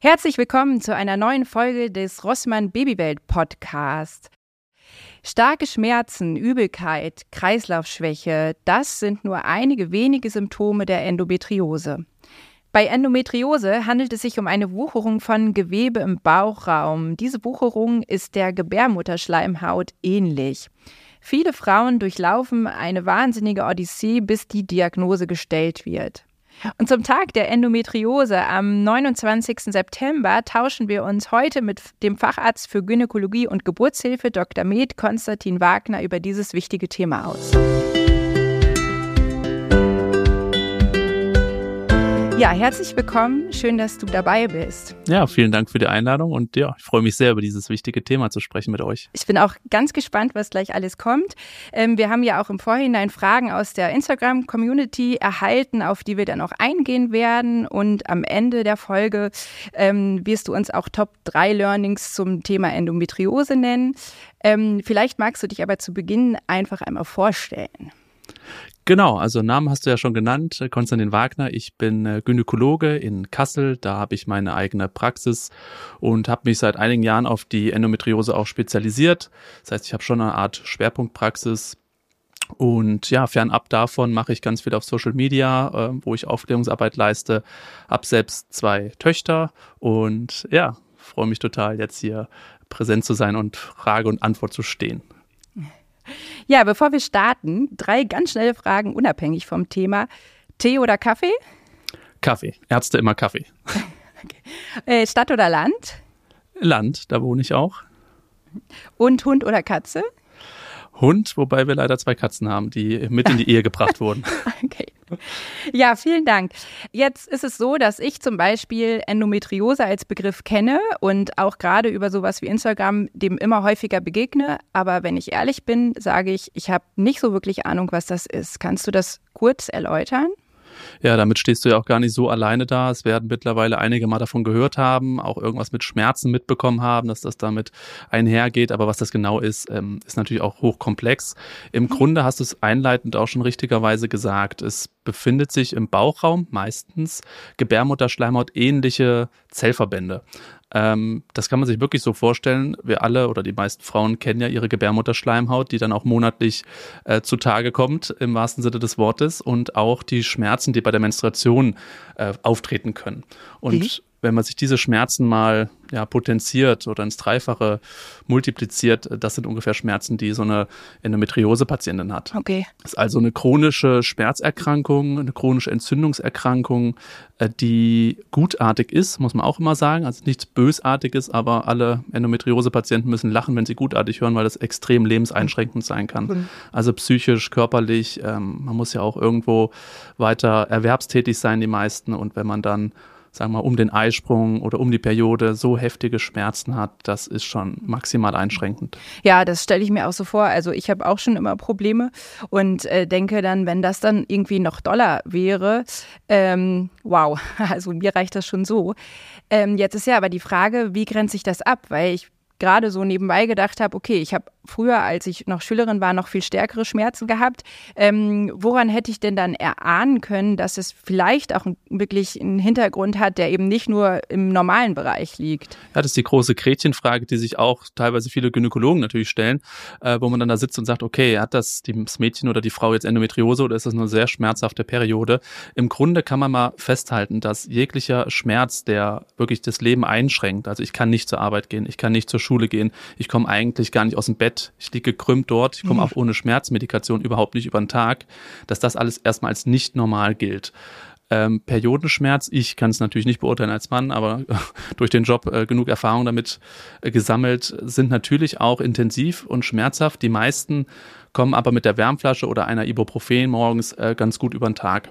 Herzlich willkommen zu einer neuen Folge des Rossmann Babywelt Podcast. Starke Schmerzen, Übelkeit, Kreislaufschwäche, das sind nur einige wenige Symptome der Endometriose. Bei Endometriose handelt es sich um eine Wucherung von Gewebe im Bauchraum. Diese Wucherung ist der Gebärmutterschleimhaut ähnlich. Viele Frauen durchlaufen eine wahnsinnige Odyssee, bis die Diagnose gestellt wird. Und zum Tag der Endometriose am 29. September tauschen wir uns heute mit dem Facharzt für Gynäkologie und Geburtshilfe Dr. Med Konstantin Wagner über dieses wichtige Thema aus. Ja, herzlich willkommen. Schön, dass du dabei bist. Ja, vielen Dank für die Einladung und ja, ich freue mich sehr, über dieses wichtige Thema zu sprechen mit euch. Ich bin auch ganz gespannt, was gleich alles kommt. Ähm, wir haben ja auch im Vorhinein Fragen aus der Instagram-Community erhalten, auf die wir dann auch eingehen werden. Und am Ende der Folge ähm, wirst du uns auch Top 3 Learnings zum Thema Endometriose nennen. Ähm, vielleicht magst du dich aber zu Beginn einfach einmal vorstellen. Genau, also Namen hast du ja schon genannt, äh, Konstantin Wagner. Ich bin äh, Gynäkologe in Kassel, da habe ich meine eigene Praxis und habe mich seit einigen Jahren auf die Endometriose auch spezialisiert. Das heißt, ich habe schon eine Art Schwerpunktpraxis. Und ja, fernab davon mache ich ganz viel auf Social Media, äh, wo ich Aufklärungsarbeit leiste. Hab selbst zwei Töchter und ja, freue mich total, jetzt hier präsent zu sein und Frage und Antwort zu stehen. Ja, bevor wir starten, drei ganz schnelle Fragen unabhängig vom Thema. Tee oder Kaffee? Kaffee. Ärzte immer Kaffee. okay. äh, Stadt oder Land? Land, da wohne ich auch. Und Hund oder Katze? Hund, wobei wir leider zwei Katzen haben, die mit in die Ehe gebracht wurden. okay. Ja, vielen Dank. Jetzt ist es so, dass ich zum Beispiel Endometriose als Begriff kenne und auch gerade über sowas wie Instagram dem immer häufiger begegne. Aber wenn ich ehrlich bin, sage ich, ich habe nicht so wirklich Ahnung, was das ist. Kannst du das kurz erläutern? Ja, damit stehst du ja auch gar nicht so alleine da. Es werden mittlerweile einige mal davon gehört haben, auch irgendwas mit Schmerzen mitbekommen haben, dass das damit einhergeht. Aber was das genau ist, ähm, ist natürlich auch hochkomplex. Im mhm. Grunde hast du es einleitend auch schon richtigerweise gesagt. Es befindet sich im Bauchraum meistens Gebärmutterschleimhaut ähnliche Zellverbände. Ähm, das kann man sich wirklich so vorstellen. Wir alle oder die meisten Frauen kennen ja ihre Gebärmutterschleimhaut, die dann auch monatlich äh, zutage kommt, im wahrsten Sinne des Wortes, und auch die Schmerzen, die bei der Menstruation äh, auftreten können. Und mhm wenn man sich diese Schmerzen mal ja, potenziert oder ins Dreifache multipliziert, das sind ungefähr Schmerzen, die so eine Endometriose-Patientin hat. Okay. Das ist also eine chronische Schmerzerkrankung, eine chronische Entzündungserkrankung, äh, die gutartig ist, muss man auch immer sagen. Also nichts Bösartiges, aber alle Endometriose-Patienten müssen lachen, wenn sie gutartig hören, weil das extrem lebenseinschränkend sein kann. Also psychisch, körperlich, ähm, man muss ja auch irgendwo weiter erwerbstätig sein, die meisten. Und wenn man dann sagen wir mal, um den Eisprung oder um die Periode so heftige Schmerzen hat, das ist schon maximal einschränkend. Ja, das stelle ich mir auch so vor. Also ich habe auch schon immer Probleme und äh, denke dann, wenn das dann irgendwie noch doller wäre, ähm, wow, also mir reicht das schon so. Ähm, jetzt ist ja aber die Frage, wie grenze ich das ab? Weil ich gerade so nebenbei gedacht habe, okay, ich habe früher, als ich noch Schülerin war, noch viel stärkere Schmerzen gehabt. Ähm, woran hätte ich denn dann erahnen können, dass es vielleicht auch wirklich einen Hintergrund hat, der eben nicht nur im normalen Bereich liegt? Ja, das ist die große Gretchenfrage, die sich auch teilweise viele Gynäkologen natürlich stellen, äh, wo man dann da sitzt und sagt, okay, hat das das Mädchen oder die Frau jetzt Endometriose oder ist das eine sehr schmerzhafte Periode? Im Grunde kann man mal festhalten, dass jeglicher Schmerz, der wirklich das Leben einschränkt, also ich kann nicht zur Arbeit gehen, ich kann nicht zur Schule gehen, ich komme eigentlich gar nicht aus dem Bett, ich liege gekrümmt dort, ich komme mhm. auch ohne Schmerzmedikation überhaupt nicht über den Tag, dass das alles erstmal als nicht normal gilt. Ähm, Periodenschmerz, ich kann es natürlich nicht beurteilen als Mann, aber durch den Job äh, genug Erfahrung damit äh, gesammelt, sind natürlich auch intensiv und schmerzhaft. Die meisten kommen aber mit der Wärmflasche oder einer Ibuprofen morgens äh, ganz gut über den Tag.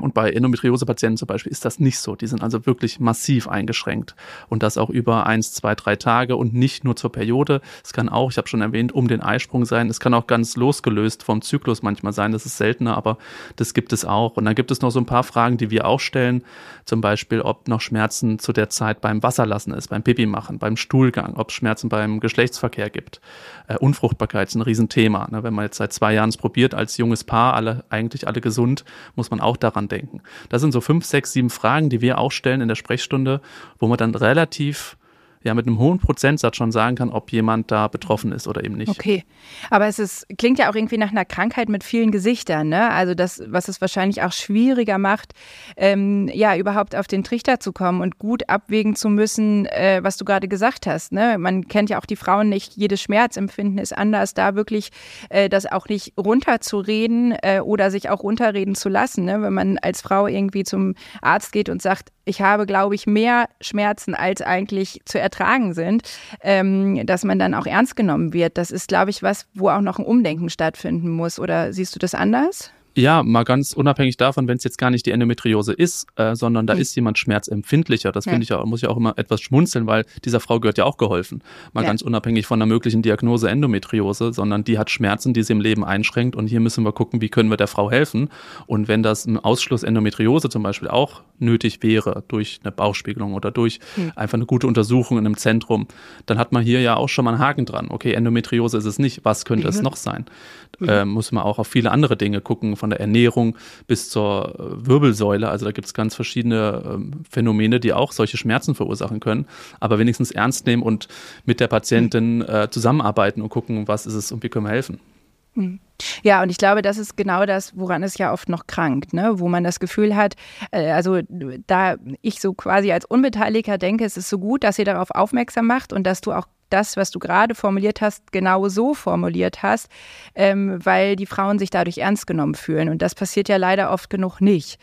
Und bei Endometriose-Patienten zum Beispiel ist das nicht so. Die sind also wirklich massiv eingeschränkt. Und das auch über eins, zwei, drei Tage und nicht nur zur Periode. Es kann auch, ich habe schon erwähnt, um den Eisprung sein. Es kann auch ganz losgelöst vom Zyklus manchmal sein. Das ist seltener, aber das gibt es auch. Und dann gibt es noch so ein paar Fragen, die wir auch stellen. Zum Beispiel, ob noch Schmerzen zu der Zeit beim Wasserlassen ist, beim Pipi machen, beim Stuhlgang, ob es Schmerzen beim Geschlechtsverkehr gibt. Äh, Unfruchtbarkeit ist ein Riesenthema. Ne? Wenn man jetzt seit zwei Jahren es probiert, als junges Paar, alle, eigentlich alle gesund, muss man auch daran denken. Das sind so fünf, sechs, sieben Fragen, die wir auch stellen in der Sprechstunde, wo man dann relativ ja mit einem hohen Prozentsatz schon sagen kann, ob jemand da betroffen ist oder eben nicht. Okay, aber es ist, klingt ja auch irgendwie nach einer Krankheit mit vielen Gesichtern, ne? Also das, was es wahrscheinlich auch schwieriger macht, ähm, ja, überhaupt auf den Trichter zu kommen und gut abwägen zu müssen, äh, was du gerade gesagt hast. Ne? Man kennt ja auch die Frauen nicht, jedes Schmerzempfinden ist anders, da wirklich äh, das auch nicht runterzureden äh, oder sich auch runterreden zu lassen. Ne? Wenn man als Frau irgendwie zum Arzt geht und sagt, ich habe, glaube ich, mehr Schmerzen als eigentlich zu ertragen sind, ähm, dass man dann auch ernst genommen wird. Das ist, glaube ich, was, wo auch noch ein Umdenken stattfinden muss. Oder siehst du das anders? Ja, mal ganz unabhängig davon, wenn es jetzt gar nicht die Endometriose ist, äh, sondern da mhm. ist jemand schmerzempfindlicher. Das ja. finde ich auch, muss ich auch immer etwas schmunzeln, weil dieser Frau gehört ja auch geholfen. Mal ja. ganz unabhängig von der möglichen Diagnose Endometriose, sondern die hat Schmerzen, die sie im Leben einschränkt und hier müssen wir gucken, wie können wir der Frau helfen. Und wenn das ein Ausschluss Endometriose zum Beispiel auch nötig wäre, durch eine Bauchspiegelung oder durch mhm. einfach eine gute Untersuchung in einem Zentrum, dann hat man hier ja auch schon mal einen Haken dran. Okay, Endometriose ist es nicht, was könnte mhm. es noch sein? Mhm. Äh, muss man auch auf viele andere Dinge gucken von der Ernährung bis zur äh, Wirbelsäule. Also da gibt es ganz verschiedene ähm, Phänomene, die auch solche Schmerzen verursachen können. Aber wenigstens ernst nehmen und mit der Patientin äh, zusammenarbeiten und gucken, was ist es und wie können wir helfen. Hm. Ja, und ich glaube, das ist genau das, woran es ja oft noch krankt, ne? wo man das Gefühl hat, äh, also da ich so quasi als Unbeteiligter denke, es ist so gut, dass ihr darauf aufmerksam macht und dass du auch das, was du gerade formuliert hast, genau so formuliert hast, ähm, weil die Frauen sich dadurch ernst genommen fühlen. Und das passiert ja leider oft genug nicht.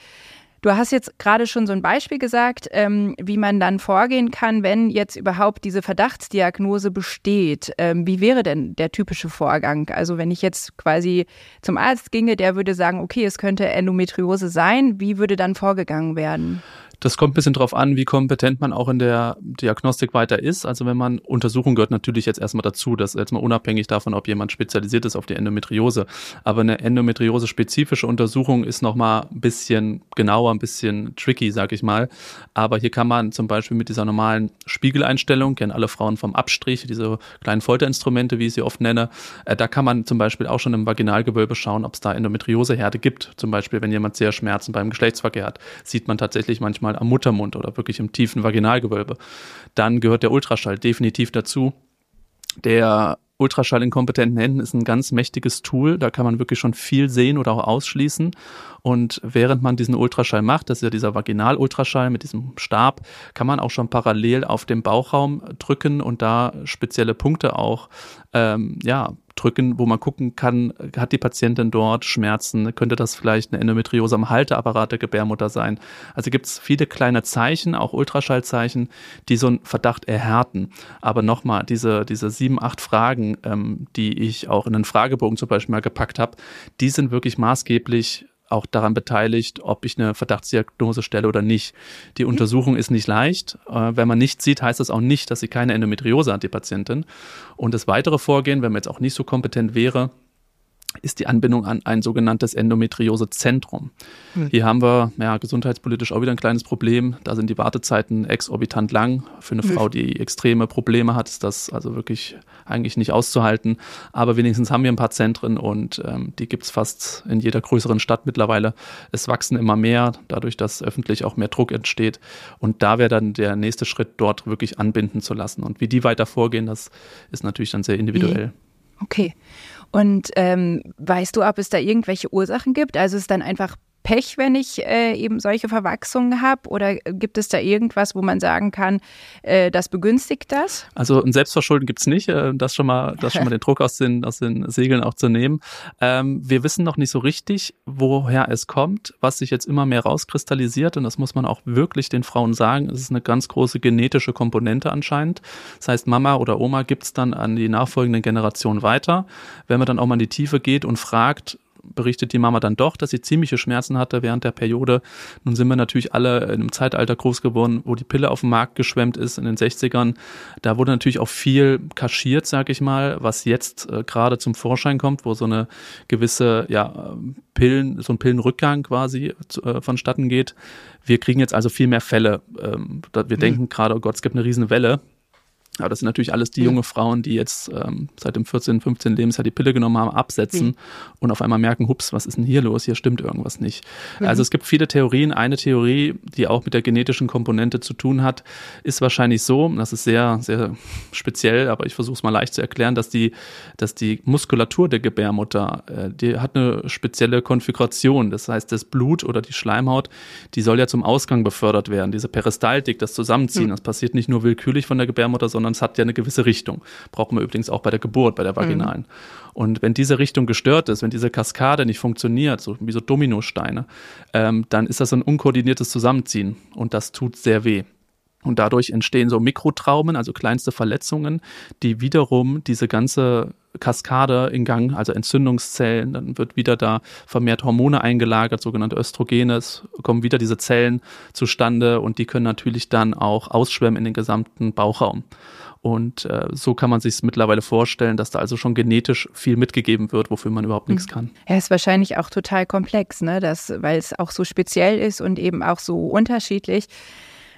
Du hast jetzt gerade schon so ein Beispiel gesagt, ähm, wie man dann vorgehen kann, wenn jetzt überhaupt diese Verdachtsdiagnose besteht. Ähm, wie wäre denn der typische Vorgang? Also wenn ich jetzt quasi zum Arzt ginge, der würde sagen, okay, es könnte Endometriose sein. Wie würde dann vorgegangen werden? Das kommt ein bisschen drauf an, wie kompetent man auch in der Diagnostik weiter ist. Also wenn man Untersuchung gehört natürlich jetzt erstmal dazu, das ist jetzt mal unabhängig davon, ob jemand spezialisiert ist auf die Endometriose. Aber eine Endometriose-spezifische Untersuchung ist nochmal ein bisschen genauer, ein bisschen tricky, sag ich mal. Aber hier kann man zum Beispiel mit dieser normalen Spiegeleinstellung, kennen alle Frauen vom Abstrich, diese kleinen Folterinstrumente, wie ich sie oft nenne, äh, da kann man zum Beispiel auch schon im Vaginalgewölbe schauen, ob es da Endometrioseherde gibt. Zum Beispiel, wenn jemand sehr Schmerzen beim Geschlechtsverkehr hat, sieht man tatsächlich manchmal mal am Muttermund oder wirklich im tiefen Vaginalgewölbe. Dann gehört der Ultraschall definitiv dazu. Der Ultraschall in kompetenten Händen ist ein ganz mächtiges Tool. Da kann man wirklich schon viel sehen oder auch ausschließen. Und während man diesen Ultraschall macht, das ist ja dieser Vaginal-Ultraschall mit diesem Stab, kann man auch schon parallel auf dem Bauchraum drücken und da spezielle Punkte auch ähm, ja, drücken, wo man gucken kann, hat die Patientin dort Schmerzen, könnte das vielleicht eine Endometriose am Halteapparat der Gebärmutter sein. Also gibt es viele kleine Zeichen, auch Ultraschallzeichen, die so einen Verdacht erhärten. Aber nochmal, diese, diese sieben, acht Fragen, ähm, die ich auch in einen Fragebogen zum Beispiel mal gepackt habe, die sind wirklich maßgeblich auch daran beteiligt, ob ich eine Verdachtsdiagnose stelle oder nicht. Die mhm. Untersuchung ist nicht leicht. Äh, wenn man nichts sieht, heißt das auch nicht, dass sie keine Endometriose hat, die Patientin. Und das weitere Vorgehen, wenn man jetzt auch nicht so kompetent wäre, ist die Anbindung an ein sogenanntes Endometriosezentrum. Mhm. Hier haben wir ja, gesundheitspolitisch auch wieder ein kleines Problem. Da sind die Wartezeiten exorbitant lang. Für eine mhm. Frau, die extreme Probleme hat, ist das also wirklich eigentlich nicht auszuhalten. Aber wenigstens haben wir ein paar Zentren und ähm, die gibt es fast in jeder größeren Stadt mittlerweile. Es wachsen immer mehr, dadurch, dass öffentlich auch mehr Druck entsteht. Und da wäre dann der nächste Schritt, dort wirklich anbinden zu lassen. Und wie die weiter vorgehen, das ist natürlich dann sehr individuell. Okay. Und ähm, weißt du, ob es da irgendwelche Ursachen gibt? Also ist es dann einfach Pech, wenn ich äh, eben solche Verwachsungen habe? Oder gibt es da irgendwas, wo man sagen kann, äh, das begünstigt das? Also ein Selbstverschulden gibt es nicht, äh, das schon mal, das schon mal den Druck aus den, aus den Segeln auch zu nehmen. Ähm, wir wissen noch nicht so richtig, woher es kommt, was sich jetzt immer mehr rauskristallisiert. Und das muss man auch wirklich den Frauen sagen. Es ist eine ganz große genetische Komponente anscheinend. Das heißt, Mama oder Oma gibt es dann an die nachfolgenden Generationen weiter. Wenn man dann auch mal in die Tiefe geht und fragt, berichtet die Mama dann doch, dass sie ziemliche Schmerzen hatte während der Periode. Nun sind wir natürlich alle in einem Zeitalter groß geworden, wo die Pille auf den Markt geschwemmt ist in den 60ern. Da wurde natürlich auch viel kaschiert, sag ich mal, was jetzt äh, gerade zum Vorschein kommt, wo so eine gewisse, ja, Pillen, so ein Pillenrückgang quasi äh, vonstatten geht. Wir kriegen jetzt also viel mehr Fälle. Ähm, wir mhm. denken gerade, oh Gott, es gibt eine riesen Welle Aber das sind natürlich alles die junge Frauen, die jetzt ähm, seit dem 14., 15. Lebensjahr die Pille genommen haben, absetzen mhm. und auf einmal merken, hups, was ist denn hier los? Hier stimmt irgendwas nicht. Mhm. Also es gibt viele Theorien. Eine Theorie, die auch mit der genetischen Komponente zu tun hat, ist wahrscheinlich so, das ist sehr, sehr speziell, aber ich versuche es mal leicht zu erklären, dass die, dass die Muskulatur der Gebärmutter, äh, die hat eine spezielle Konfiguration. Das heißt, das Blut oder die Schleimhaut, die soll ja zum Ausgang befördert werden. Diese Peristaltik, das Zusammenziehen, mhm. das passiert nicht nur willkürlich von der Gebärmutter, sondern sondern es hat ja eine gewisse Richtung. Brauchen wir übrigens auch bei der Geburt, bei der vaginalen. Mhm. Und wenn diese Richtung gestört ist, wenn diese Kaskade nicht funktioniert, so wie so Dominosteine, ähm, dann ist das ein unkoordiniertes Zusammenziehen und das tut sehr weh. Und dadurch entstehen so Mikrotraumen, also kleinste Verletzungen, die wiederum diese ganze Kaskade in Gang, also Entzündungszellen, dann wird wieder da vermehrt Hormone eingelagert, sogenannte Östrogene, es kommen wieder diese Zellen zustande und die können natürlich dann auch ausschwemmen in den gesamten Bauchraum. Und äh, so kann man sich es mittlerweile vorstellen, dass da also schon genetisch viel mitgegeben wird, wofür man überhaupt nichts mhm. kann. Ja, ist wahrscheinlich auch total komplex, ne? Das, weil es auch so speziell ist und eben auch so unterschiedlich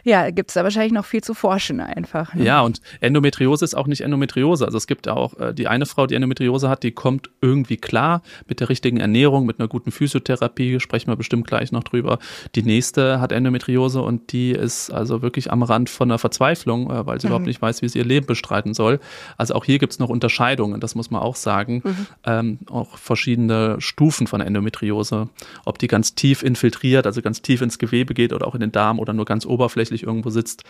ja, gibt es da wahrscheinlich noch viel zu forschen einfach. Ne? Ja, und Endometriose ist auch nicht Endometriose. Also es gibt auch äh, die eine Frau, die Endometriose hat, die kommt irgendwie klar mit der richtigen Ernährung, mit einer guten Physiotherapie, sprechen wir bestimmt gleich noch drüber. Die nächste hat Endometriose und die ist also wirklich am Rand von einer Verzweiflung, äh, weil sie mhm. überhaupt nicht weiß, wie sie ihr Leben bestreiten soll. Also auch hier gibt es noch Unterscheidungen, das muss man auch sagen. Mhm. Ähm, auch verschiedene Stufen von Endometriose. Ob die ganz tief infiltriert, also ganz tief ins Gewebe geht oder auch in den Darm oder nur ganz oberflächlich tatsächlich irgendwo sitzt.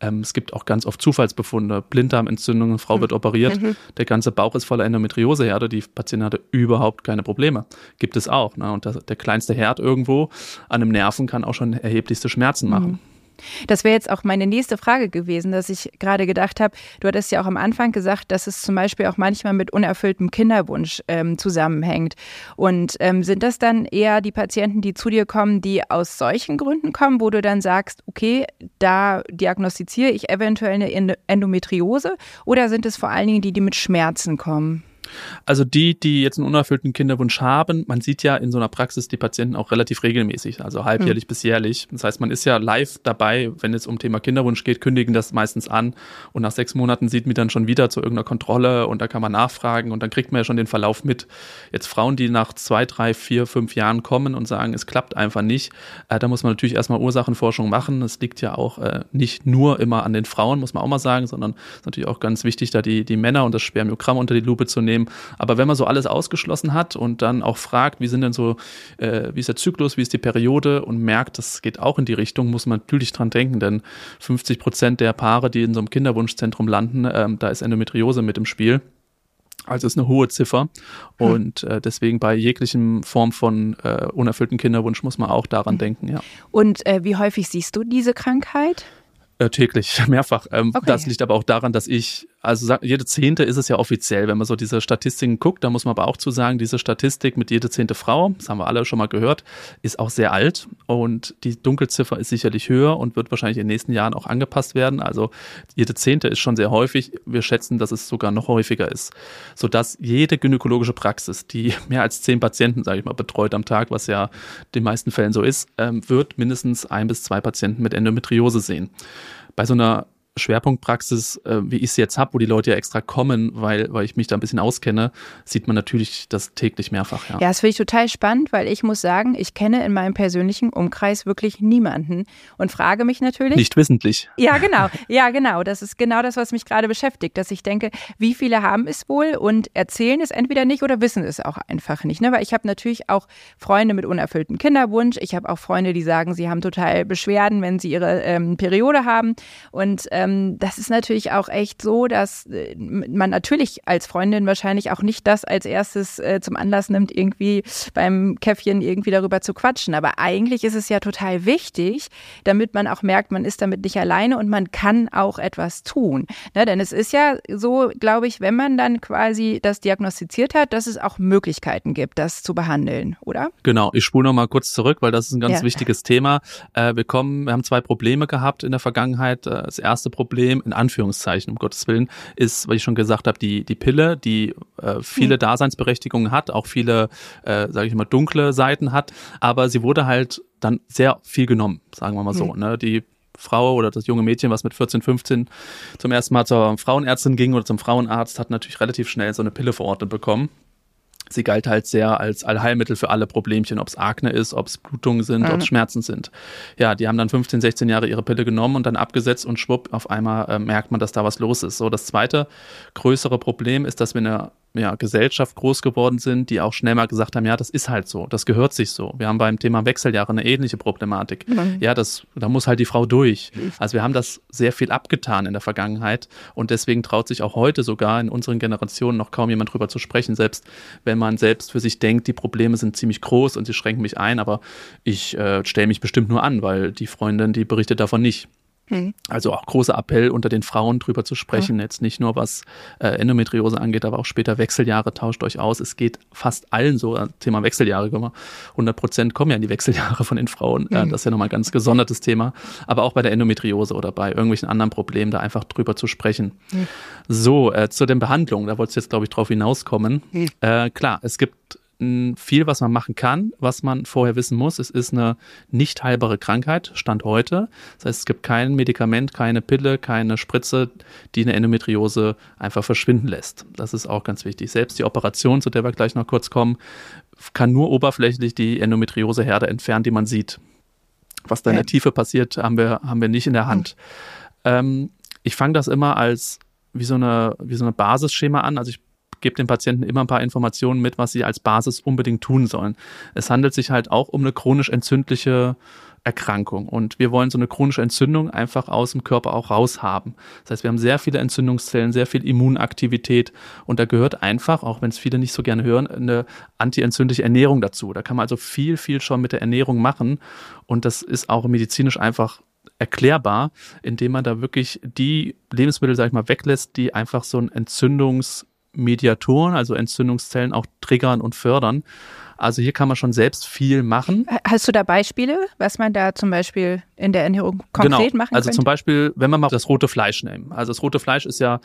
Ähm, es gibt auch ganz oft Zufallsbefunde, Blinddarmentzündungen, Frau wird mhm. operiert, mhm. der ganze Bauch ist voller Endometrioseherde, die Patientin hatte überhaupt keine Probleme. Gibt es auch. Ne? Und das, der kleinste Herd irgendwo an einem Nerven kann auch schon erheblichste Schmerzen machen. Das wäre jetzt auch meine nächste Frage gewesen, dass ich gerade gedacht habe, du hattest ja auch am Anfang gesagt, dass es zum Beispiel auch manchmal mit unerfülltem Kinderwunsch ähm, zusammenhängt. Und ähm, sind das dann eher die Patienten, die zu dir kommen, die aus solchen Gründen kommen, wo du dann sagst, okay, da diagnostiziere ich eventuell eine Endometriose? Oder sind es vor allen Dingen die, die mit Schmerzen kommen? Also die, die jetzt einen unerfüllten Kinderwunsch haben, man sieht ja in so einer Praxis die Patienten auch relativ regelmäßig, also halbjährlich mhm. bis jährlich. Das heißt, man ist ja live dabei, wenn es um Thema Kinderwunsch geht, kündigen das meistens an und nach sechs Monaten sieht man dann schon wieder zu irgendeiner Kontrolle und da kann man nachfragen und dann kriegt man ja schon den Verlauf mit. Jetzt Frauen, die nach zwei, drei, vier, fünf Jahren kommen und sagen, es klappt einfach nicht, äh, da muss man natürlich erstmal Ursachenforschung machen. Es liegt ja auch äh, nicht nur immer an den Frauen, muss man auch mal sagen, sondern es ist natürlich auch ganz wichtig, da die, die Männer und das Spermiogramm unter die Lupe zu nehmen nehmen. Aber wenn man so alles ausgeschlossen hat und dann auch fragt, wie sind denn so, äh, wie ist der Zyklus, wie ist die Periode und merkt, das geht auch in die Richtung, muss man natürlich dran denken, denn 50 Prozent der Paare, die in so einem Kinderwunschzentrum landen, ähm, da ist Endometriose mit im Spiel. Also ist eine hohe Ziffer hm. und äh, deswegen bei jeglichem Form von äh, unerfüllten Kinderwunsch muss man auch daran hm. denken, ja. Und äh, wie häufig siehst du diese Krankheit? Äh, täglich, mehrfach. Ähm, okay. Das liegt aber auch daran, dass ich also jede Zehnte ist es ja offiziell, wenn man so diese Statistiken guckt, da muss man aber auch zu sagen, diese Statistik mit jede zehnte Frau, das haben wir alle schon mal gehört, ist auch sehr alt und die Dunkelziffer ist sicherlich höher und wird wahrscheinlich in den nächsten Jahren auch angepasst werden. Also jede zehnte ist schon sehr häufig. Wir schätzen, dass es sogar noch häufiger ist, sodass jede gynäkologische Praxis, die mehr als zehn Patienten, sage ich mal, betreut am Tag, was ja in den meisten Fällen so ist, ähm, wird mindestens ein bis zwei Patienten mit Endometriose sehen. Bei so einer Schwerpunktpraxis, äh, wie ich sie jetzt habe, wo die Leute ja extra kommen, weil, weil ich mich da ein bisschen auskenne, sieht man natürlich das täglich mehrfach. Ja, ja das finde ich total spannend, weil ich muss sagen, ich kenne in meinem persönlichen Umkreis wirklich niemanden und frage mich natürlich. Nicht wissentlich. Ja, genau. Ja, genau. Das ist genau das, was mich gerade beschäftigt, dass ich denke, wie viele haben es wohl und erzählen es entweder nicht oder wissen es auch einfach nicht. Ne? Weil ich habe natürlich auch Freunde mit unerfülltem Kinderwunsch. Ich habe auch Freunde, die sagen, sie haben total Beschwerden, wenn sie ihre ähm, Periode haben. Und ähm, ähm, das ist natürlich auch echt so, dass äh, man natürlich als Freundin wahrscheinlich auch nicht das als erstes äh, zum Anlass nimmt, irgendwie beim Käffchen irgendwie darüber zu quatschen. Aber eigentlich ist es ja total wichtig, damit man auch merkt, man ist damit nicht alleine und man kann auch etwas tun. Ne? Denn es ist ja so, glaube ich, wenn man dann quasi das diagnostiziert hat, dass es auch Möglichkeiten gibt, das zu behandeln, oder? Genau, ich spule nochmal kurz zurück, weil das ist ein ganz ja. wichtiges Thema. Äh, wir kommen, wir haben zwei Probleme gehabt in der Vergangenheit. Äh, das erste Problem, in Anführungszeichen, um Gottes Willen, ist, wie ich schon gesagt habe, die, die Pille, die äh, viele. Daseinsberechtigungen hat, auch viele, äh, sage ich mal, dunkle Seiten hat, aber sie wurde halt dann sehr viel genommen, sagen wir mal so. Hm. Ne? Die Frau oder das junge Mädchen, was mit 14, 15 zum ersten Mal zur Frauenärztin ging oder zum Frauenarzt, hat natürlich relativ schnell so eine Pille verordnet bekommen. Sie galt halt sehr als Allheilmittel für alle Problemchen, ob es Akne ist, ob es Blutungen sind, mhm. ob es Schmerzen sind. Ja, die haben dann 15, 16 Jahre ihre Pille genommen und dann abgesetzt und schwupp, auf einmal äh, merkt man, dass da was los ist. So, das zweite größere Problem ist, dass wir eine ja, Gesellschaft groß geworden sind, die auch schnell mal gesagt haben, ja, das ist halt so, das gehört sich so. Wir haben beim Thema Wechseljahre eine ähnliche Problematik. Mhm. Ja, das, da muss halt die Frau durch. Also wir haben das sehr viel abgetan in der Vergangenheit und deswegen traut sich auch heute sogar in unseren Generationen noch kaum jemand drüber zu sprechen, selbst wenn man selbst für sich denkt, die Probleme sind ziemlich groß und sie schränken mich ein, aber ich äh, stelle mich bestimmt nur an, weil die Freundin, die berichtet davon nicht. Mhm. Also auch großer Appell unter den Frauen drüber zu sprechen, ja. jetzt nicht nur was äh, Endometriose angeht, aber auch später Wechseljahre, tauscht euch aus. Es geht fast allen so, äh, Thema Wechseljahre, 100 Prozent kommen ja in die Wechseljahre von den Frauen. Mhm. Äh, das ist ja nochmal ein ganz gesondertes Thema. Aber auch bei der Endometriose oder bei irgendwelchen anderen Problemen, da einfach drüber zu sprechen. Mhm. So, äh, zu den Behandlungen, da wolltest du jetzt, glaube ich, drauf hinauskommen. Mhm. Äh, klar, es gibt viel, was man machen kann, was man vorher wissen muss. Es ist eine nicht heilbare Krankheit, Stand heute. Das heißt, es gibt kein Medikament, keine Pille, keine Spritze, die eine Endometriose einfach verschwinden lässt. Das ist auch ganz wichtig. Selbst die Operation, zu der wir gleich noch kurz kommen, kann nur oberflächlich die Endometrioseherde entfernen, die man sieht. Was da in der Tiefe passiert, haben wir, haben wir nicht in der Hand. Ähm, ich fange das immer als wie so eine, wie so eine Basisschema an. Also ich gebe den Patienten immer ein paar Informationen mit, was sie als Basis unbedingt tun sollen. Es handelt sich halt auch um eine chronisch entzündliche Erkrankung. Und wir wollen so eine chronische Entzündung einfach aus dem Körper auch raushaben. Das heißt, wir haben sehr viele Entzündungszellen, sehr viel Immunaktivität und da gehört einfach, auch wenn es viele nicht so gerne hören, eine antientzündliche Ernährung dazu. Da kann man also viel, viel schon mit der Ernährung machen und das ist auch medizinisch einfach erklärbar, indem man da wirklich die Lebensmittel, sag ich mal, weglässt, die einfach so ein Entzündungs Mediatoren, also Entzündungszellen, auch triggern und fördern. Also hier kann man schon selbst viel machen. Hast du da Beispiele, was man da zum Beispiel in der Ernährung konkret genau. machen Also könnte? zum Beispiel, wenn wir mal das rote Fleisch nehmen. Also das rote Fleisch ist ja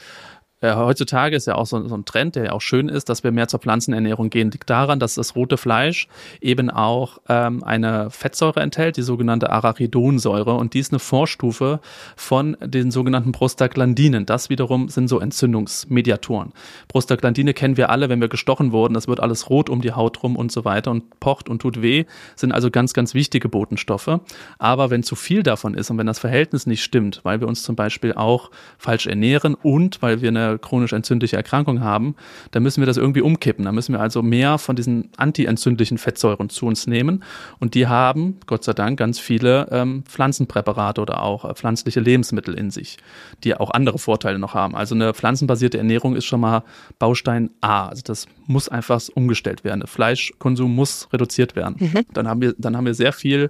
äh, heutzutage ist ja auch so, so, ein Trend, der ja auch schön ist, dass wir mehr zur Pflanzenernährung gehen. Liegt daran, dass das rote Fleisch eben auch ähm, eine Fettsäure enthält, die sogenannte Arachidonsäure. Und die ist eine Vorstufe von den sogenannten Prostaglandinen. Das wiederum sind so Entzündungsmediatoren. Prostaglandine kennen wir alle, wenn wir gestochen wurden. Das wird alles rot um die Haut rum und so weiter und pocht und tut weh. Sind also ganz, ganz wichtige Botenstoffe. Aber wenn zu viel davon ist und wenn das Verhältnis nicht stimmt, weil wir uns zum Beispiel auch falsch ernähren und weil wir eine chronisch entzündliche Erkrankung haben, dann müssen wir das irgendwie umkippen. Da müssen wir also mehr von diesen antientzündlichen Fettsäuren zu uns nehmen. Und die haben, Gott sei Dank, ganz viele ähm, Pflanzenpräparate oder auch äh, pflanzliche Lebensmittel in sich, die auch andere Vorteile noch haben. Also eine pflanzenbasierte Ernährung ist schon mal Baustein A. Also das muss einfach umgestellt werden. Fleischkonsum muss reduziert werden. Mhm. Dann haben wir, dann haben wir sehr viel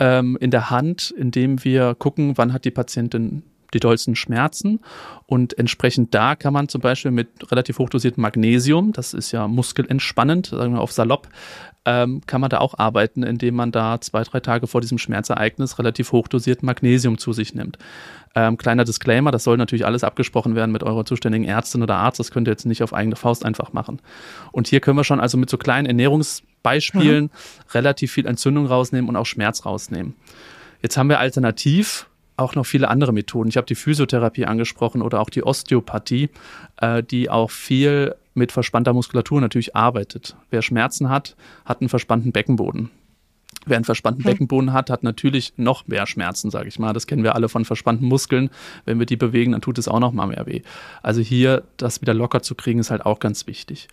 ähm, in der Hand, indem wir gucken, wann hat die Patientin die dollsten Schmerzen. Und entsprechend da kann man zum Beispiel mit relativ hochdosiertem Magnesium, das ist ja muskelentspannend, sagen wir auf salopp, ähm, kann man da auch arbeiten, indem man da zwei, drei Tage vor diesem Schmerzereignis relativ hochdosiert Magnesium zu sich nimmt. Ähm, kleiner Disclaimer, das soll natürlich alles abgesprochen werden mit eurer zuständigen Ärztin oder Arzt. Das könnt ihr jetzt nicht auf eigene Faust einfach machen. Und hier können wir schon also mit so kleinen Ernährungsbeispielen mhm. relativ viel Entzündung rausnehmen und auch Schmerz rausnehmen. Jetzt haben wir alternativ auch noch viele andere Methoden. Ich habe die Physiotherapie angesprochen oder auch die Osteopathie, äh, die auch viel mit verspannter Muskulatur natürlich arbeitet. Wer Schmerzen hat, hat einen verspannten Beckenboden. Wer einen verspannten hm. Beckenboden hat, hat natürlich noch mehr Schmerzen, sage ich mal. Das kennen wir alle von verspannten Muskeln. Wenn wir die bewegen, dann tut es auch noch mal mehr weh. Also hier das wieder locker zu kriegen, ist halt auch ganz wichtig.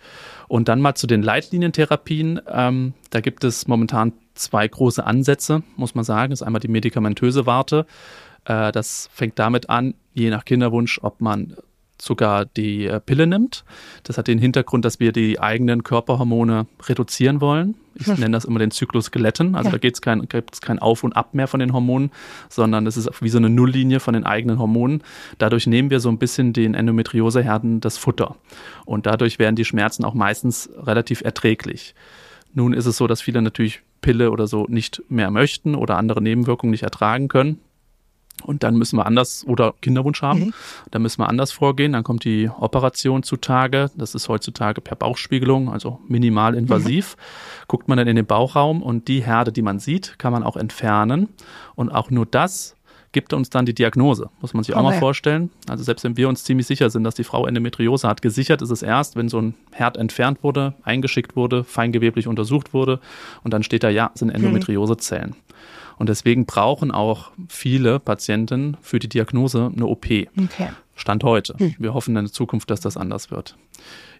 Und dann mal zu den Leitlinientherapien. Ähm, da gibt es momentan zwei große Ansätze, muss man sagen. Das ist einmal die medikamentöse Warte. Äh, das fängt damit an, je nach Kinderwunsch, ob man sogar die äh, Pille nimmt. Das hat den Hintergrund, dass wir die eigenen Körperhormone reduzieren wollen. Ich hm. nenne das immer den Zyklus glätten. Also ja. da gibt's kein, gibt's kein Auf und Ab mehr von den Hormonen, sondern es ist wie so eine Nulllinie von den eigenen Hormonen. Dadurch nehmen wir so ein bisschen den Endometrioseherden das Futter. Und dadurch werden die Schmerzen auch meistens relativ erträglich. Nun ist es so, dass viele natürlich Pille oder so nicht mehr möchten oder andere Nebenwirkungen nicht ertragen können. Und dann müssen wir anders oder Kinderwunsch haben. Mhm. Dann müssen wir anders vorgehen. Dann kommt die Operation zutage. Das ist heutzutage per Bauchspiegelung, also minimal invasiv. Mhm. Guckt man dann in den Bauchraum und die Herde, die man sieht, kann man auch entfernen. Und auch nur das gibt uns dann die Diagnose. Muss man sich auch Okay. mal vorstellen. Also selbst wenn wir uns ziemlich sicher sind, dass die Frau Endometriose hat, gesichert ist es erst, wenn so ein Herd entfernt wurde, eingeschickt wurde, feingeweblich untersucht wurde und dann steht da, ja, sind Endometriosezellen. Und deswegen brauchen auch viele Patienten für die Diagnose eine OP. Okay. Stand heute. Hm. Wir hoffen in der Zukunft, dass das anders wird.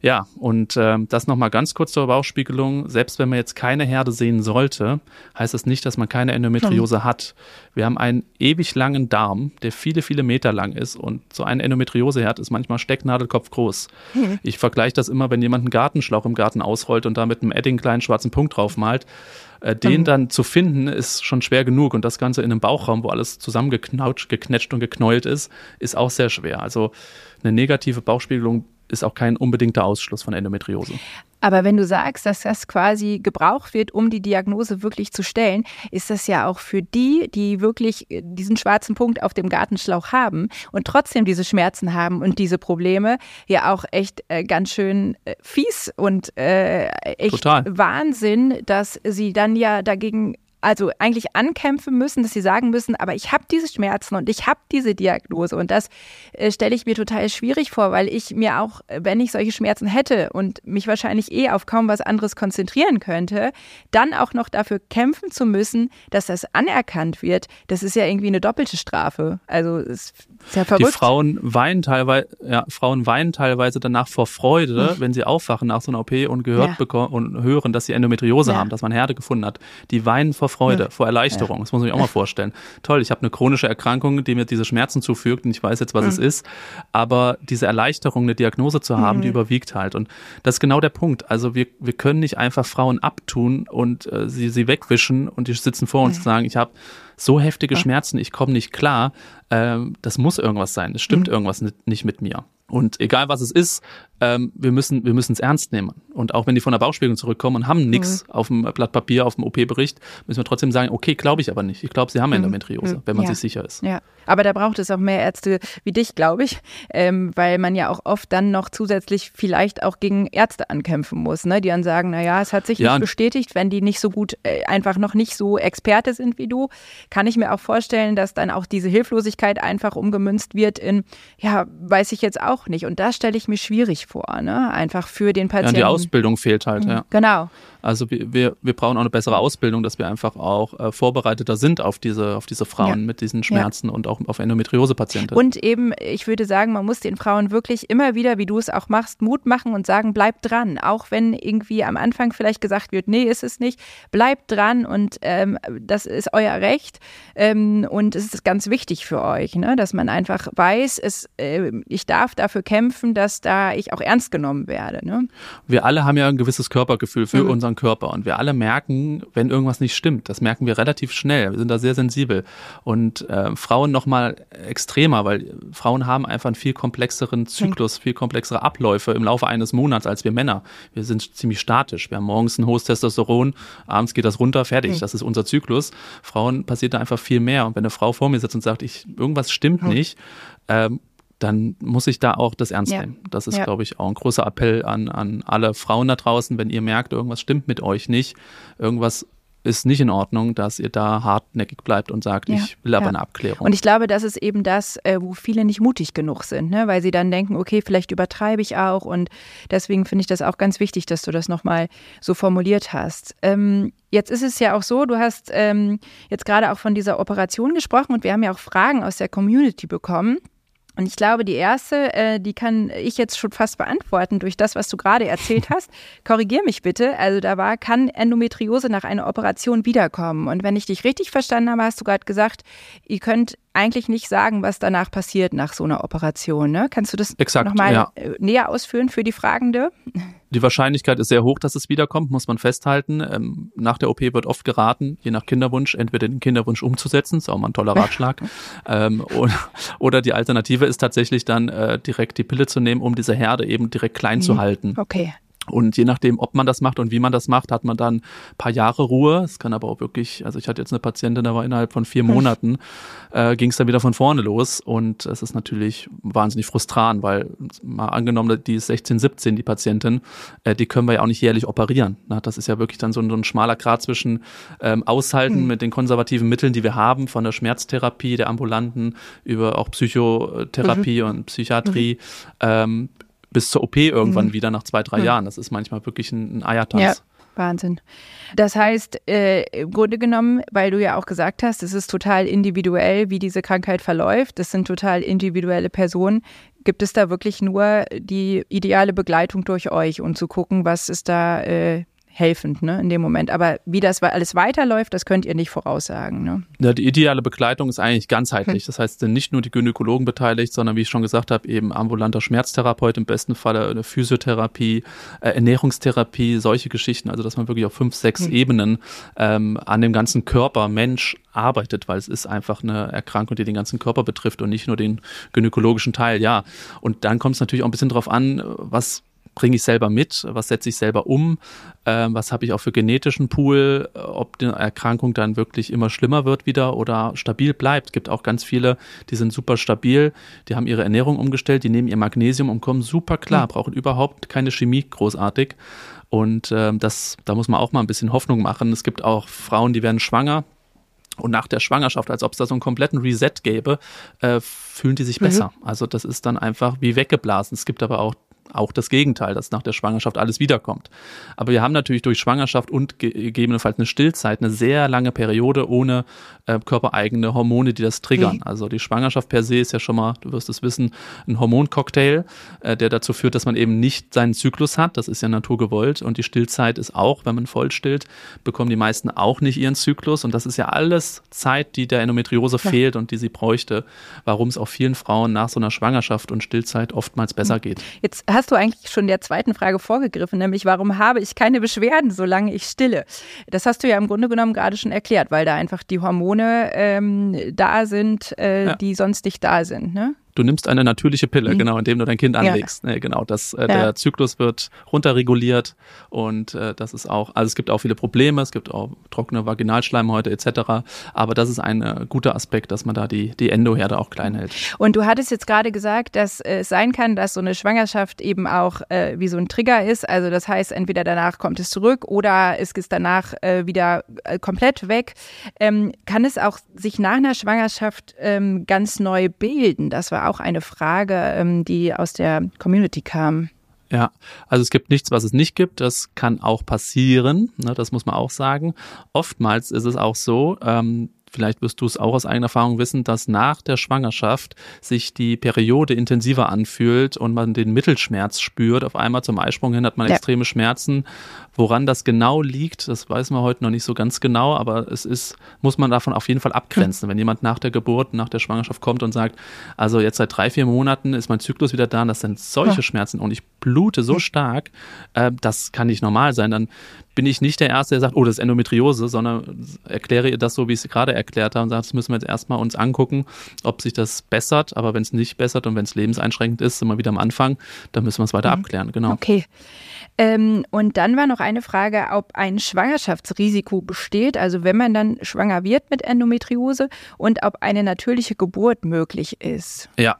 Ja, und ähm, das nochmal ganz kurz zur Bauchspiegelung. Selbst wenn man jetzt keine Herde sehen sollte, heißt das nicht, dass man keine Endometriose hat. Wir haben einen ewig langen Darm, der viele, viele Meter lang ist und so ein Endometrioseherd ist manchmal Stecknadelkopf groß. Ich vergleiche das immer, wenn jemand einen Gartenschlauch im Garten ausrollt und da mit einem Edding einen kleinen schwarzen Punkt drauf malt. Äh, Den dann zu finden, ist schon schwer genug. Und das Ganze in einem Bauchraum, wo alles zusammengeknautscht, geknetscht und geknäult ist, ist auch sehr schwer. Also eine negative Bauchspiegelung ist auch kein unbedingter Ausschluss von Endometriose. Aber wenn du sagst, dass das quasi gebraucht wird, um die Diagnose wirklich zu stellen, ist das ja auch für die, die wirklich äh, diesen schwarzen Punkt auf dem Gartenschlauch haben und trotzdem diese Schmerzen haben und diese Probleme, ja auch echt äh, ganz schön äh, fies und äh, echt Total. Wahnsinn, dass sie dann ja dagegen also eigentlich ankämpfen müssen, dass sie sagen müssen, aber ich habe diese Schmerzen und ich habe diese Diagnose und das äh, stelle ich mir total schwierig vor, weil ich mir auch, äh, wenn ich solche Schmerzen hätte und mich wahrscheinlich eh auf kaum was anderes konzentrieren könnte, dann auch noch dafür kämpfen zu müssen, dass das anerkannt wird, das ist ja irgendwie eine doppelte Strafe. Also es ist ja Die verrückt. Frauen weinen teilweise, ja, Frauen weinen teilweise danach vor Freude, wenn sie aufwachen nach so einer OP und gehört Ja. bekommen und hören, dass sie Endometriose Ja. haben, dass man Herde gefunden hat. Die weinen vor Freude, vor Erleichterung. Das muss man sich auch mal vorstellen. Toll, ich habe eine chronische Erkrankung, die mir diese Schmerzen zufügt und ich weiß jetzt, was es ist. Aber diese Erleichterung, eine Diagnose zu haben, die überwiegt halt. Und das ist genau der Punkt. Also wir, wir können nicht einfach Frauen abtun und äh, sie, sie wegwischen und die sitzen vor uns und sagen, ich habe so heftige Schmerzen, ich komme nicht klar. Ähm, das muss irgendwas sein. Es stimmt irgendwas nicht, nicht mit mir. Und egal was es ist, ähm, wir müssen wir müssen es ernst nehmen. Und auch wenn die von der Bauchspiegelung zurückkommen und haben nichts auf dem Blatt Papier, auf dem OP-Bericht, müssen wir trotzdem sagen, okay, glaube ich aber nicht. Ich glaube, sie haben Endometriose, wenn man Ja. sich sicher ist. Ja, aber da braucht es auch mehr Ärzte wie dich, glaube ich, ähm, weil man ja auch oft dann noch zusätzlich vielleicht auch gegen Ärzte ankämpfen muss, ne? die dann sagen, naja, es hat sich Ja, nicht bestätigt, wenn die nicht so gut, äh, einfach noch nicht so Experte sind wie du, kann ich mir auch vorstellen, dass dann auch diese Hilflosigkeit einfach umgemünzt wird in, ja, weiß ich jetzt auch nicht. Und das stelle ich mir schwierig vor, ne? einfach für den Ja, Patienten. und die Ausbildung fehlt halt, ja. Genau. Also wir, wir, brauchen auch eine bessere Ausbildung, dass wir einfach auch äh, vorbereiteter sind auf diese, auf diese Frauen Ja. mit diesen Schmerzen und auch auf Endometriose-Patienten. Und eben, ich würde sagen, man muss den Frauen wirklich immer wieder, wie du es auch machst, Mut machen und sagen, bleibt dran. Auch wenn irgendwie am Anfang vielleicht gesagt wird, nee, ist es nicht, bleibt dran und ähm, das ist euer Recht. Ähm, und es ist ganz wichtig für euch, ne? dass man einfach weiß, es, äh, ich darf dafür kämpfen, dass da ich auch ernst genommen werde. Ne? wir alle haben ja ein gewisses Körpergefühl für Mhm. unseren Körper und wir alle merken, wenn irgendwas nicht stimmt. Das merken wir relativ schnell. Wir sind da sehr sensibel. Und äh, Frauen noch mal extremer, weil Frauen haben einfach einen viel komplexeren Zyklus, viel komplexere Abläufe im Laufe eines Monats als wir Männer. Wir sind ziemlich statisch. Wir haben morgens ein hohes Testosteron, abends geht das runter, fertig. Das ist unser Zyklus. Frauen passiert da einfach viel mehr. Und wenn eine Frau vor mir sitzt und sagt, ich, irgendwas stimmt nicht, ähm, dann muss ich da auch das ernst Ja. nehmen. Das ist, Ja. glaube ich, auch ein großer Appell an, an alle Frauen da draußen, wenn ihr merkt, irgendwas stimmt mit euch nicht, irgendwas ist nicht in Ordnung, dass ihr da hartnäckig bleibt und sagt, Ja, ich will aber ja. eine Abklärung. Und ich glaube, das ist eben das, äh, wo viele nicht mutig genug sind, ne? weil sie dann denken, okay, vielleicht übertreibe ich auch. Und deswegen finde ich das auch ganz wichtig, dass du das nochmal so formuliert hast. Ähm, jetzt ist es ja auch so, du hast ähm, jetzt gerade auch von dieser Operation gesprochen und wir haben ja auch Fragen aus der Community bekommen. Und ich glaube, die erste, äh, die kann ich jetzt schon fast beantworten durch das, was du gerade erzählt hast. Korrigier mich bitte. Also da war, kann Endometriose nach einer Operation wiederkommen? Und wenn ich dich richtig verstanden habe, hast du gerade gesagt, ihr könnt eigentlich nicht sagen, was danach passiert nach so einer Operation. Ne? Kannst du das nochmal ja. äh, näher ausführen für die Fragende? Die Wahrscheinlichkeit ist sehr hoch, dass es wiederkommt, muss man festhalten. Ähm, nach der OP wird oft geraten, je nach Kinderwunsch, entweder den Kinderwunsch umzusetzen, ist auch mal ein toller Ratschlag, ähm, oder, oder die Alternative ist tatsächlich dann äh, direkt die Pille zu nehmen, um diese Herde eben direkt klein Mhm. zu halten. Okay. Und je nachdem, ob man das macht und wie man das macht, hat man dann ein paar Jahre Ruhe. Es kann aber auch wirklich, also ich hatte jetzt eine Patientin, da war innerhalb von vier Monaten, äh, ging es dann wieder von vorne los. Und es ist natürlich wahnsinnig frustrant, weil mal angenommen, die ist 16, 17, die Patientin, äh, die können wir ja auch nicht jährlich operieren. Na, das ist ja wirklich dann so ein, so ein schmaler Grad zwischen ähm, Aushalten mhm. mit den konservativen Mitteln, die wir haben, von der Schmerztherapie der Ambulanten über auch Psychotherapie mhm. und Psychiatrie, mhm. ähm, bis zur OP irgendwann mhm. wieder nach zwei, drei mhm. Jahren. Das ist manchmal wirklich ein, ein Eiertanz. Ja. Wahnsinn. Das heißt, äh, im Grunde genommen, weil du ja auch gesagt hast, es ist total individuell, wie diese Krankheit verläuft. Das sind total individuelle Personen. Gibt es da wirklich nur die ideale Begleitung durch euch und zu gucken, was ist da äh, helfend ne, in dem Moment. Aber wie das alles weiterläuft, das könnt ihr nicht voraussagen. Ne? Ja, die ideale Begleitung ist eigentlich ganzheitlich. Hm. Das heißt, sind nicht nur die Gynäkologen beteiligt, sondern wie ich schon gesagt habe, eben ambulanter Schmerztherapeut, im besten Fall eine Physiotherapie, äh, Ernährungstherapie, solche Geschichten. Also dass man wirklich auf fünf, sechs hm. Ebenen ähm, an dem ganzen Körper, Mensch arbeitet, weil es ist einfach eine Erkrankung, die den ganzen Körper betrifft und nicht nur den gynäkologischen Teil. Ja, und dann kommt es natürlich auch ein bisschen drauf an, was bringe ich selber mit, was setze ich selber um, äh, was habe ich auch für genetischen Pool, ob die Erkrankung dann wirklich immer schlimmer wird wieder oder stabil bleibt. Es gibt auch ganz viele, die sind super stabil, die haben ihre Ernährung umgestellt, die nehmen ihr Magnesium und kommen super klar, mhm. brauchen überhaupt keine Chemie großartig. Und äh, das, da muss man auch mal ein bisschen Hoffnung machen. Es gibt auch Frauen, die werden schwanger, und nach der Schwangerschaft, als ob es da so einen kompletten Reset gäbe, äh, fühlen die sich mhm. besser. Also das ist dann einfach wie weggeblasen. Es gibt aber auch auch das Gegenteil, dass nach der Schwangerschaft alles wiederkommt. Aber wir haben natürlich durch Schwangerschaft und gegebenenfalls eine Stillzeit eine sehr lange Periode ohne äh, körpereigene Hormone, die das triggern. Mhm. Also die Schwangerschaft per se ist ja schon mal, du wirst es wissen, ein Hormoncocktail, äh, der dazu führt, dass man eben nicht seinen Zyklus hat. Das ist ja naturgewollt. Und die Stillzeit ist auch, wenn man voll stillt, bekommen die meisten auch nicht ihren Zyklus. Und das ist ja alles Zeit, die der Endometriose ja. fehlt und die sie bräuchte, warum es auch vielen Frauen nach so einer Schwangerschaft und Stillzeit oftmals besser mhm. geht. Jetzt hast du eigentlich schon der zweiten Frage vorgegriffen, nämlich warum habe ich keine Beschwerden, solange ich stille? Das hast du ja im Grunde genommen gerade schon erklärt, weil da einfach die Hormone ähm, da sind, äh, ja. die sonst nicht da sind. Ne? Du nimmst eine natürliche Pille, mhm. genau, indem du dein Kind anlegst. Ja. Nee, genau, das, äh, ja. der Zyklus wird runterreguliert und äh, das ist auch, also es gibt auch viele Probleme, es gibt auch trockene Vaginalschleimhäute etc. Aber das ist ein äh, guter Aspekt, dass man da die, die Endoherde auch klein hält. Und du hattest jetzt gerade gesagt, dass es sein kann, dass so eine Schwangerschaft eben auch äh, wie so ein Trigger ist. Also das heißt, entweder danach kommt es zurück oder ist es danach äh, wieder äh, komplett weg. Ähm, kann es auch sich nach einer Schwangerschaft ähm, ganz neu bilden? Das war auch eine Frage, ähm, die aus der Community kam. Ja, also es gibt nichts, was es nicht gibt. Das kann auch passieren. Ne, das muss man auch sagen. Oftmals ist es auch so, ähm, vielleicht wirst du es auch aus eigener Erfahrung wissen, dass nach der Schwangerschaft sich die Periode intensiver anfühlt und man den Mittelschmerz spürt. Auf einmal zum Eisprung hin hat man ja. extreme Schmerzen. Woran das genau liegt, das weiß man heute noch nicht so ganz genau, aber es ist, muss man davon auf jeden Fall abgrenzen. Wenn jemand nach der Geburt, nach der Schwangerschaft kommt und sagt, also jetzt seit drei, vier Monaten ist mein Zyklus wieder da und das sind solche ja. Schmerzen und ich blute so stark, äh, das kann nicht normal sein, dann bin ich nicht der Erste, der sagt, oh, das ist Endometriose, sondern erkläre ihr das so, wie ich es gerade erklärt habe und sage, das müssen wir jetzt erstmal uns angucken, ob sich das bessert. Aber wenn es nicht bessert und wenn es lebenseinschränkend ist, sind wir wieder am Anfang, dann müssen wir es weiter mhm. abklären. Genau. Okay. Ähm, und dann war noch eine Frage, ob ein Schwangerschaftsrisiko besteht, also wenn man dann schwanger wird mit Endometriose und ob eine natürliche Geburt möglich ist. Ja,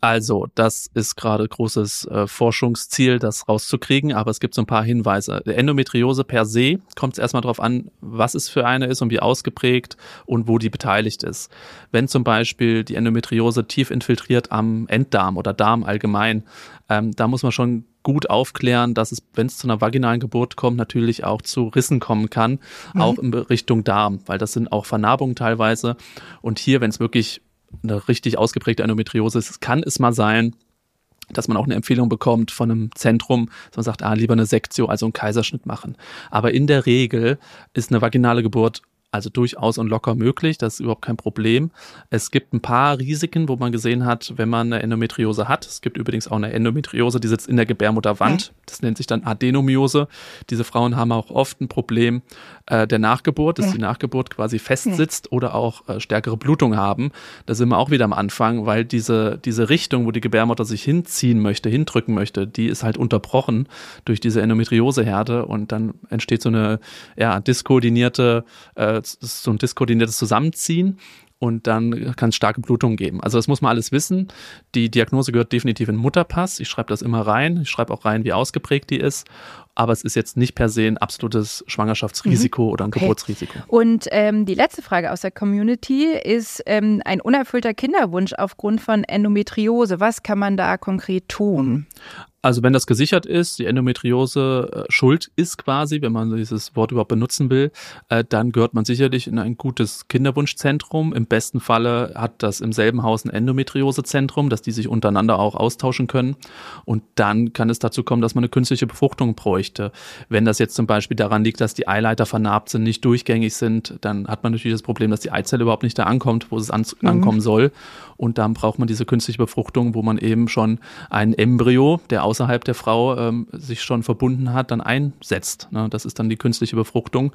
also, das ist gerade großes äh, Forschungsziel, das rauszukriegen, aber es gibt so ein paar Hinweise. Endometriose per se kommt es erstmal darauf an, was es für eine ist und wie ausgeprägt und wo die beteiligt ist. Wenn zum Beispiel die Endometriose tief infiltriert am Enddarm oder Darm allgemein, ähm, da muss man schon gut aufklären, dass es, wenn es zu einer vaginalen Geburt kommt, natürlich auch zu Rissen kommen kann, mhm. auch in Richtung Darm, weil das sind auch Vernarbungen teilweise. Und hier, wenn es wirklich eine richtig ausgeprägte Endometriose ist, kann es mal sein, dass man auch eine Empfehlung bekommt von einem Zentrum, dass man sagt, ah, lieber eine Sektio, also einen Kaiserschnitt machen. Aber in der Regel ist eine vaginale Geburt Also durchaus und locker möglich, das ist überhaupt kein Problem. Es gibt ein paar Risiken, wo man gesehen hat, wenn man eine Endometriose hat. Es gibt übrigens auch eine Endometriose, die sitzt in der Gebärmutterwand. Das nennt sich dann Adenomiose. Diese Frauen haben auch oft ein Problem äh, der Nachgeburt, dass die Nachgeburt quasi festsitzt oder auch äh, stärkere Blutung haben. Da sind wir auch wieder am Anfang, weil diese, diese Richtung, wo die Gebärmutter sich hinziehen möchte, hindrücken möchte, die ist halt unterbrochen durch diese Endometrioseherde und dann entsteht so eine ja, diskoordinierte äh, so ein diskoordiniertes Zusammenziehen und dann kann es starke Blutungen geben. Also das muss man alles wissen. Die Diagnose gehört definitiv in Mutterpass. Ich schreibe das immer rein. Ich schreibe auch rein, wie ausgeprägt die ist. Aber es ist jetzt nicht per se ein absolutes Schwangerschaftsrisiko mhm. oder ein okay. Geburtsrisiko. Und ähm, die letzte Frage aus der Community ist ähm, ein unerfüllter Kinderwunsch aufgrund von Endometriose. Was kann man da konkret tun? Also wenn das gesichert ist, die Endometriose äh, schuld ist quasi, wenn man dieses Wort überhaupt benutzen will, äh, dann gehört man sicherlich in ein gutes Kinderwunschzentrum. Im besten Falle hat das im selben Haus ein Endometriosezentrum, dass die sich untereinander auch austauschen können. Und dann kann es dazu kommen, dass man eine künstliche Befruchtung bräuchte. Wenn das jetzt zum Beispiel daran liegt, dass die Eileiter vernarbt sind, nicht durchgängig sind, dann hat man natürlich das Problem, dass die Eizelle überhaupt nicht da ankommt, wo es an mhm. ankommen soll. Und dann braucht man diese künstliche Befruchtung, wo man eben schon ein Embryo, der außerhalb der Frau ähm, sich schon verbunden hat, dann einsetzt. Ne? Das ist dann die künstliche Befruchtung.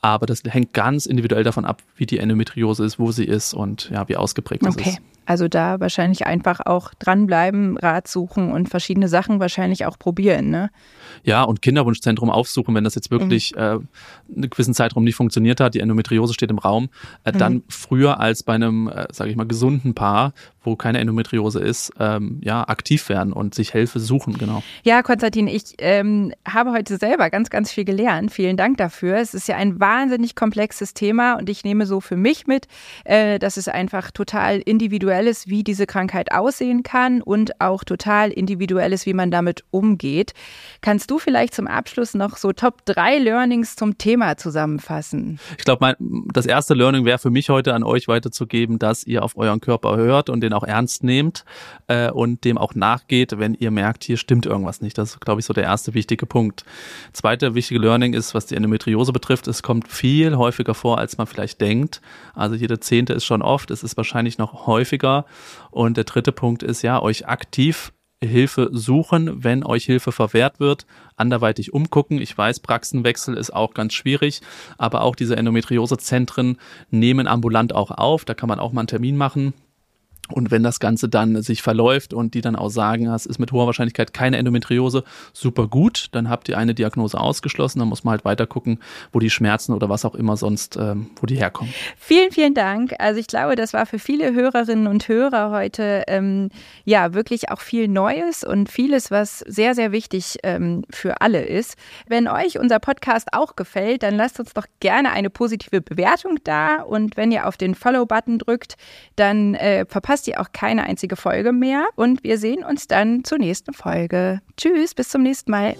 Aber das hängt ganz individuell davon ab, wie die Endometriose ist, wo sie ist und ja, wie ausgeprägt okay. das ist. Also da wahrscheinlich einfach auch dranbleiben, Rat suchen und verschiedene Sachen wahrscheinlich auch probieren, ne? Ja, und Kinderwunschzentrum aufsuchen, wenn das jetzt wirklich mhm. äh, einen gewissen Zeitraum nicht funktioniert hat, die Endometriose steht im Raum, äh, mhm. dann früher als bei einem, äh, sage ich mal, gesunden Paar, wo keine Endometriose ist, ähm, ja, aktiv werden und sich Hilfe suchen, genau. Ja, Konstantin, ich ähm, habe heute selber ganz, ganz viel gelernt. Vielen Dank dafür. Es ist ja ein wahnsinnig komplexes Thema und ich nehme so für mich mit, äh, dass es einfach total individuell ist, wie diese Krankheit aussehen kann und auch total individuell ist, wie man damit umgeht. Kannst du vielleicht zum Abschluss noch so Top 3 Learnings zum Thema zusammenfassen? Ich glaube, das erste Learning wäre für mich heute an euch weiterzugeben, dass ihr auf euren Körper hört und den auch ernst nehmt äh, und dem auch nachgeht, wenn ihr merkt, hier stimmt irgendwas nicht. Das ist, glaube ich, so der erste wichtige Punkt. Zweite wichtige Learning ist, was die Endometriose betrifft, es kommt viel häufiger vor, als man vielleicht denkt. Also jede Zehnte ist schon oft, es ist wahrscheinlich noch häufiger. Und der dritte Punkt ist ja, euch aktiv Hilfe suchen, wenn euch Hilfe verwehrt wird, anderweitig umgucken. Ich weiß, Praxenwechsel ist auch ganz schwierig, aber auch diese Endometriosezentren nehmen ambulant auch auf. Da kann man auch mal einen Termin machen. Und wenn das Ganze dann sich verläuft und die dann auch sagen, es ist mit hoher Wahrscheinlichkeit keine Endometriose, super gut, dann habt ihr eine Diagnose ausgeschlossen. Dann muss man halt weiter gucken, wo die Schmerzen oder was auch immer sonst, ähm, wo die herkommen. Vielen, vielen Dank. Also ich glaube, das war für viele Hörerinnen und Hörer heute ähm, ja wirklich auch viel Neues und vieles, was sehr, sehr wichtig ähm, für alle ist. Wenn euch unser Podcast auch gefällt, dann lasst uns doch gerne eine positive Bewertung da. Und wenn ihr auf den Follow-Button drückt, dann äh, verpasst verpasst ihr auch keine einzige Folge mehr. Und wir sehen uns dann zur nächsten Folge. Tschüss, bis zum nächsten Mal.